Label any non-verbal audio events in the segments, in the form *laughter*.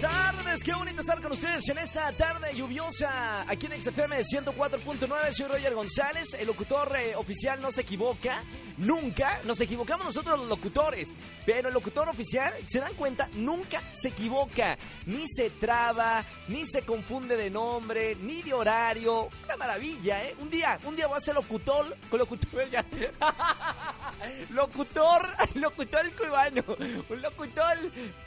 tardes, qué bonito estar con ustedes en esta tarde lluviosa aquí en XFM 104.9. Soy Roger González, el locutor eh, oficial no se equivoca, nunca. Nos equivocamos nosotros los locutores, pero el locutor oficial, ¿se dan cuenta? Nunca se equivoca, ni se traba, ni se confunde de nombre, ni de horario. Una maravilla, ¿eh? Un día, un día voy a ser locutor, con locutor ya. *laughs* locutor, locutor cubano, un locutor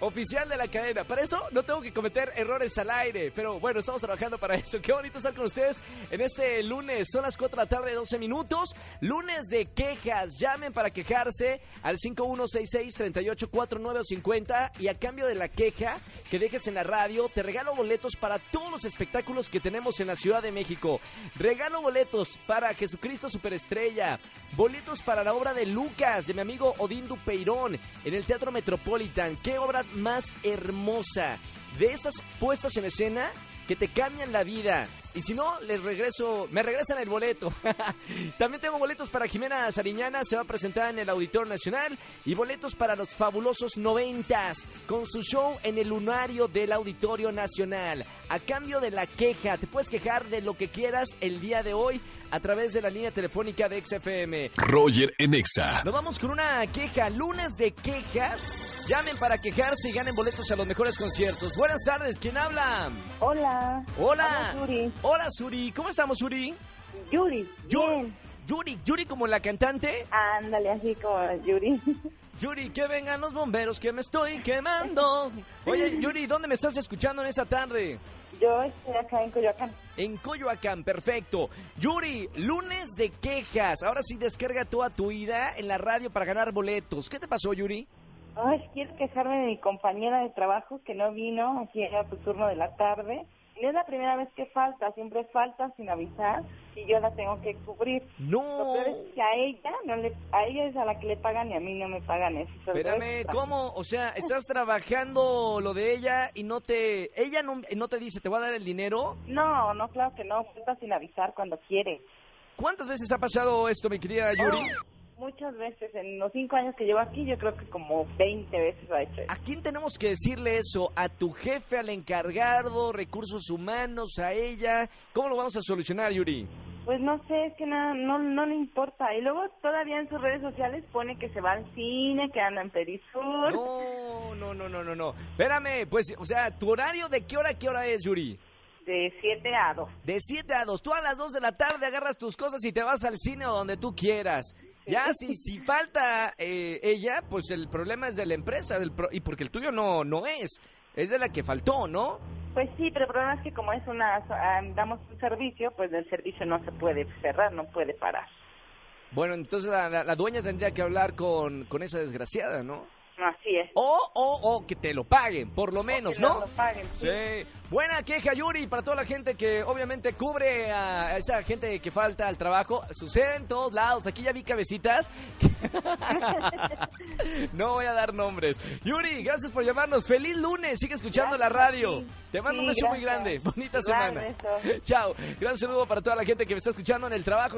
oficial de la cadena. Para eso no tengo que cometer errores al aire, pero bueno, estamos trabajando para *laughs* eso. Qué bonito estar con ustedes en este lunes. Son las 4 de la tarde, 12 minutos. Lunes de quejas. Llamen para quejarse al 5166-384950 y a cambio de la queja que dejes en la radio, te regalo boletos para todos los espectáculos que tenemos en la Ciudad de México. Regalo boletos para Jesucristo Superestrella, boletos para la obra de Lucas, de mi amigo Odín Dupeirón, en el Teatro Metropolitan. Qué obra más hermosa. De esas puestas en escena que te cambian la vida. Y si no, les regreso, me regresan el boleto. *laughs* También tengo boletos para Jimena Sariñana, se va a presentar en el Auditorio Nacional. Y boletos para los fabulosos noventas, con su show en el lunario del Auditorio Nacional. A cambio de la queja, te puedes quejar de lo que quieras el día de hoy a través de la línea telefónica de XFM. Roger en Exa. Nos vamos con una queja, lunes de quejas. Llamen para quejarse y ganen boletos a los mejores conciertos. Buenas tardes, ¿quién habla? Hola. Hola. Hola, Yuri. Hola, Suri. ¿Cómo estamos, Suri? Yuri. Yu- Bien. Yuri, Yuri como la cantante. Ándale, así como Yuri. *laughs* Yuri, que vengan los bomberos que me estoy quemando. Oye, Yuri, ¿dónde me estás escuchando en esta tarde? Yo estoy acá en Coyoacán. En Coyoacán, perfecto. Yuri, lunes de quejas. Ahora sí descarga toda tu ida en la radio para ganar boletos. ¿Qué te pasó, Yuri? Ay, quiero quejarme de mi compañera de trabajo que no vino aquí a su turno de la tarde. Y es la primera vez que falta, siempre falta sin avisar y yo la tengo que cubrir. Lo No. peor es que a ella, no le, a ella es a la que le pagan y a mí no me pagan eso. Espérame, extra. ¿cómo? O sea, estás trabajando lo de ella y no te... Ella no, no te dice, ¿te va a dar el dinero? No, no, claro que no, falta sin avisar cuando quiere. ¿Cuántas veces ha pasado esto, mi querida Yuri? Muchas veces, en los cinco años que llevo aquí, yo creo que como 20 veces ha hecho eso. ¿A quién tenemos que decirle eso? ¿A tu jefe, al encargado, recursos humanos, a ella? ¿Cómo lo vamos a solucionar, Yuri? Pues no sé, es que nada, no, no le importa. Y luego todavía en sus redes sociales pone que se va al cine, que anda en Perisur. No, no, no, no, no, no. Espérame, pues, o sea, ¿tu horario de qué hora a qué hora es, Yuri? De 7 a 2. De 7 a 2. Tú a las 2 de la tarde agarras tus cosas y te vas al cine o donde tú quieras. Ya, si, si falta eh, ella, pues el problema es de la empresa del pro- y porque el tuyo no, no es. Es de la que faltó, ¿no? Pues sí, pero el problema es que como es una, ah, damos un servicio, pues el servicio no se puede cerrar, no puede parar. Bueno, entonces la, la- la dueña tendría que hablar con, con esa desgraciada, ¿no? Así es. O, o, o que te lo paguen, por lo menos, Que ¿no? lo paguen, sí. Sí. Buena queja, Yuri, para toda la gente que obviamente cubre a esa gente que falta al trabajo. Sucede en todos lados. Aquí ya vi cabecitas. *laughs* no voy a dar nombres. Yuri, gracias por llamarnos. Feliz lunes. Sigue escuchando la radio. sí. Te mando un beso muy grande. Bonita Igual, semana. beso. Chao. Gran saludo para toda la gente que me está escuchando en el trabajo.